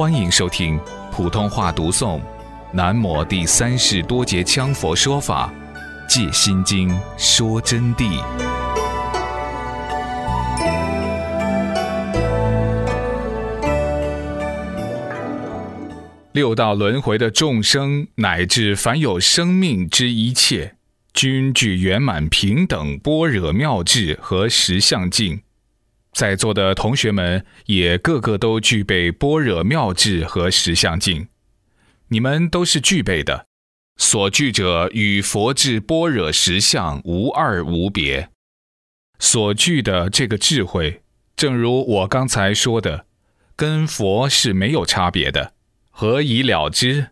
欢迎收听普通话读诵《南摩第三世多杰羌佛说法·借心经说真谛》。六道轮回的众生，乃至凡有生命之一切，均具圆满平等般若妙智和实相境。在座的同学们也个个都具备般若妙智和实相境，你们都是具备的，所具者与佛智般若实相无二无别。所具的这个智慧，正如我刚才说的，跟佛是没有差别的，何以了之？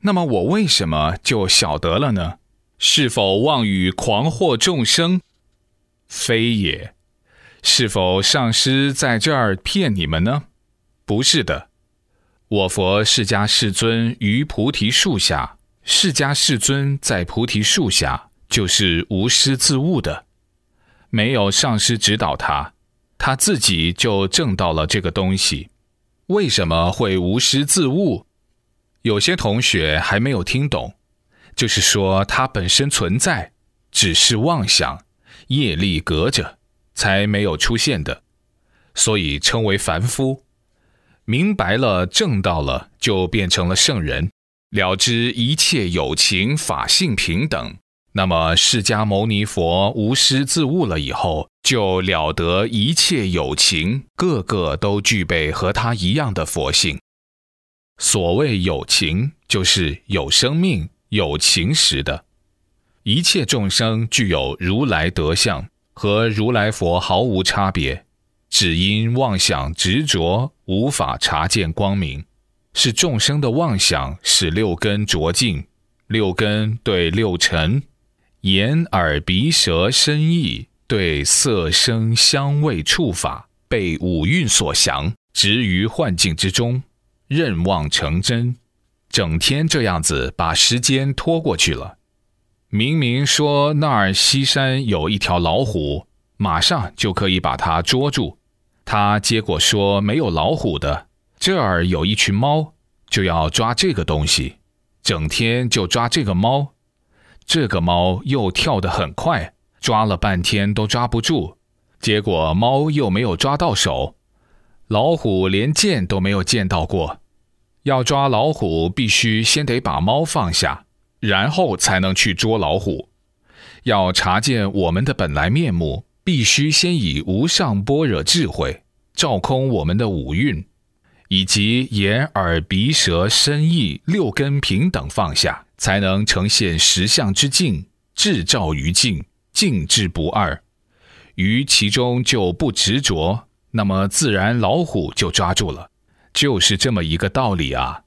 那么我为什么就晓得了呢？是否妄语狂惑众生？非也。是否上师在这儿骗你们呢？不是的，我佛释迦世尊于菩提树下，释迦世尊在菩提树下就是无师自悟的，没有上师指导他，他自己就证到了这个东西。为什么会无师自悟？有些同学还没有听懂，就是说它本身存在，只是妄想，业力隔着。才没有出现的，所以称为凡夫。明白了，正道了，就变成了圣人，了知一切有情法性平等。那么，释迦牟尼佛无师自悟了以后，就了得一切有情，个个都具备和他一样的佛性。所谓有情，就是有生命、有情时的一切众生，具有如来德相。和如来佛毫无差别，只因妄想执着，无法察见光明。是众生的妄想使六根浊净，六根对六尘，眼耳鼻舌身意对色声香味触法，被五蕴所降，执于幻境之中，任妄成真，整天这样子把时间拖过去了。明明说那儿西山有一条老虎，马上就可以把它捉住。他结果说没有老虎的，这儿有一群猫，就要抓这个东西，整天就抓这个猫。这个猫又跳得很快，抓了半天都抓不住，结果猫又没有抓到手，老虎连见都没有见到过。要抓老虎，必须先得把猫放下。然后才能去捉老虎。要查见我们的本来面目，必须先以无上般若智慧照空我们的五蕴，以及眼耳鼻舌身意六根平等放下，才能呈现实相之境，智照于境，境智不二。于其中就不执着，那么自然老虎就抓住了，就是这么一个道理啊。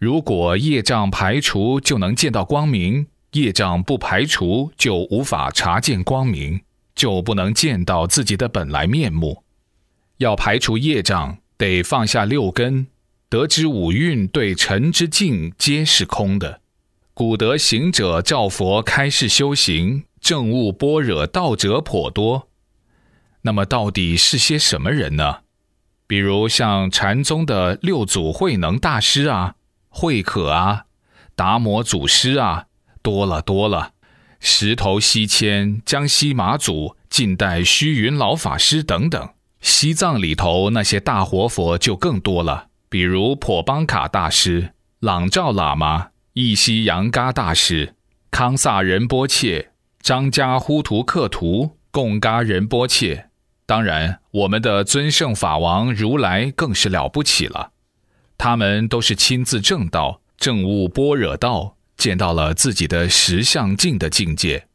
如果业障排除，就能见到光明；业障不排除，就无法察见光明，就不能见到自己的本来面目。要排除业障，得放下六根，得知五蕴对尘之境皆是空的。古德行者照佛开示修行，证悟般若道者颇多。那么到底是些什么人呢？比如像禅宗的六祖慧能大师啊。慧可啊，达摩祖师啊，多了多了。石头西迁、江西马祖、近代虚云老法师等等。西藏里头那些大活佛就更多了，比如破邦卡大师、朗照喇嘛、义西扬嘎大师、康萨仁波切、张家呼图克图、贡嘎仁波切。当然，我们的尊圣法王如来更是了不起了。他们都是亲自证道、证悟般若道，见到了自己的实相境的境界。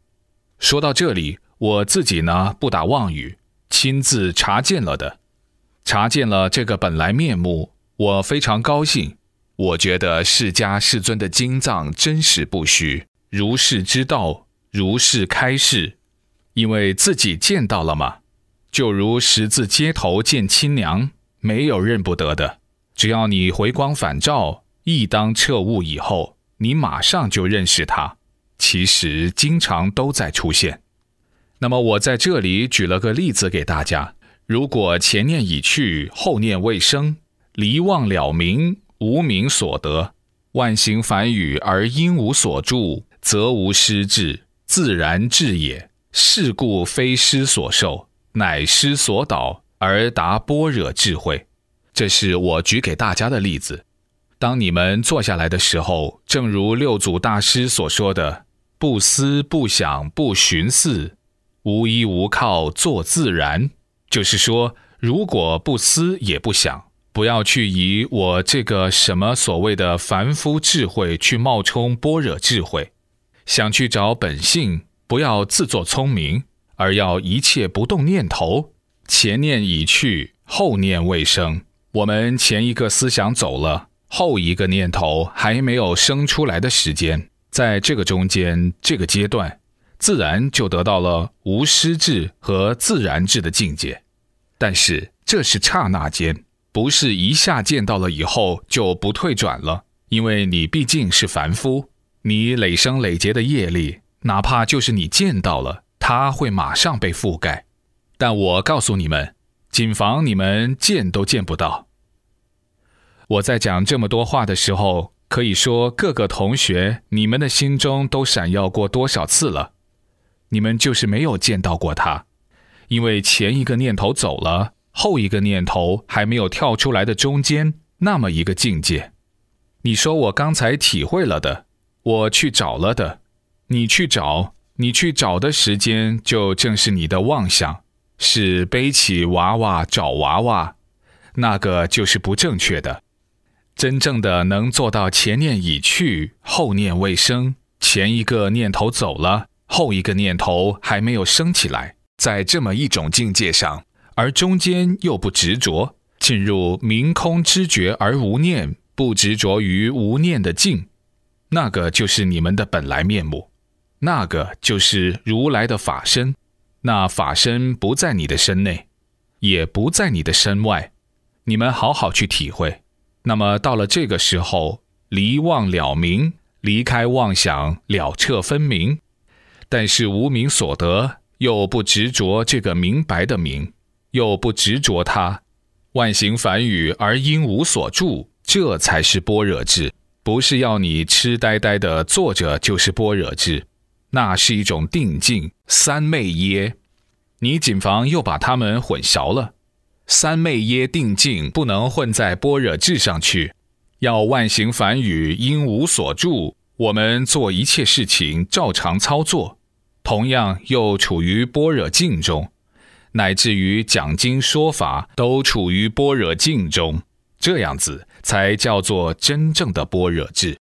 说到这里，我自己呢不打妄语，亲自查见了的，查见了这个本来面目，我非常高兴。我觉得释迦世尊的经藏真实不虚，如是之道，如是开示，因为自己见到了嘛，就如十字街头见亲娘，没有认不得的。只要你回光返照，一当彻悟以后，你马上就认识它。其实经常都在出现。那么我在这里举了个例子给大家：如果前念已去，后念未生，离妄了明，无名所得。万行繁语而因无所住，则无失志，自然志也。是故非师所受，乃师所导，而达般若智慧。这是我举给大家的例子。当你们坐下来的时候，正如六祖大师所说的：“不思不想不寻思，无依无靠做自然。”就是说，如果不思也不想，不要去以我这个什么所谓的凡夫智慧去冒充般若智慧，想去找本性。不要自作聪明，而要一切不动念头。前念已去，后念未生。我们前一个思想走了，后一个念头还没有生出来的时间，在这个中间这个阶段，自然就得到了无失智和自然智的境界。但是这是刹那间，不是一下见到了以后就不退转了。因为你毕竟是凡夫，你累生累劫的业力。哪怕就是你见到了，它会马上被覆盖。但我告诉你们，谨防你们见都见不到。我在讲这么多话的时候，可以说各个同学，你们的心中都闪耀过多少次了？你们就是没有见到过它，因为前一个念头走了，后一个念头还没有跳出来的中间那么一个境界。你说我刚才体会了的，我去找了的。你去找，你去找的时间，就正是你的妄想，是背起娃娃找娃娃，那个就是不正确的。真正的能做到前念已去，后念未生，前一个念头走了，后一个念头还没有升起来，在这么一种境界上，而中间又不执着，进入明空知觉而无念，不执着于无念的境，那个就是你们的本来面目。那个就是如来的法身，那法身不在你的身内，也不在你的身外，你们好好去体会。那么到了这个时候，离妄了明，离开妄想，了彻分明。但是无名所得，又不执着这个明白的明，又不执着它，万行繁语而因无所住，这才是般若智，不是要你痴呆呆的坐着就是般若智。那是一种定境，三昧耶。你谨防又把它们混淆了。三昧耶定境不能混在般若智上去，要万行梵语因无所住。我们做一切事情照常操作，同样又处于般若境中，乃至于讲经说法都处于般若境中，这样子才叫做真正的般若智。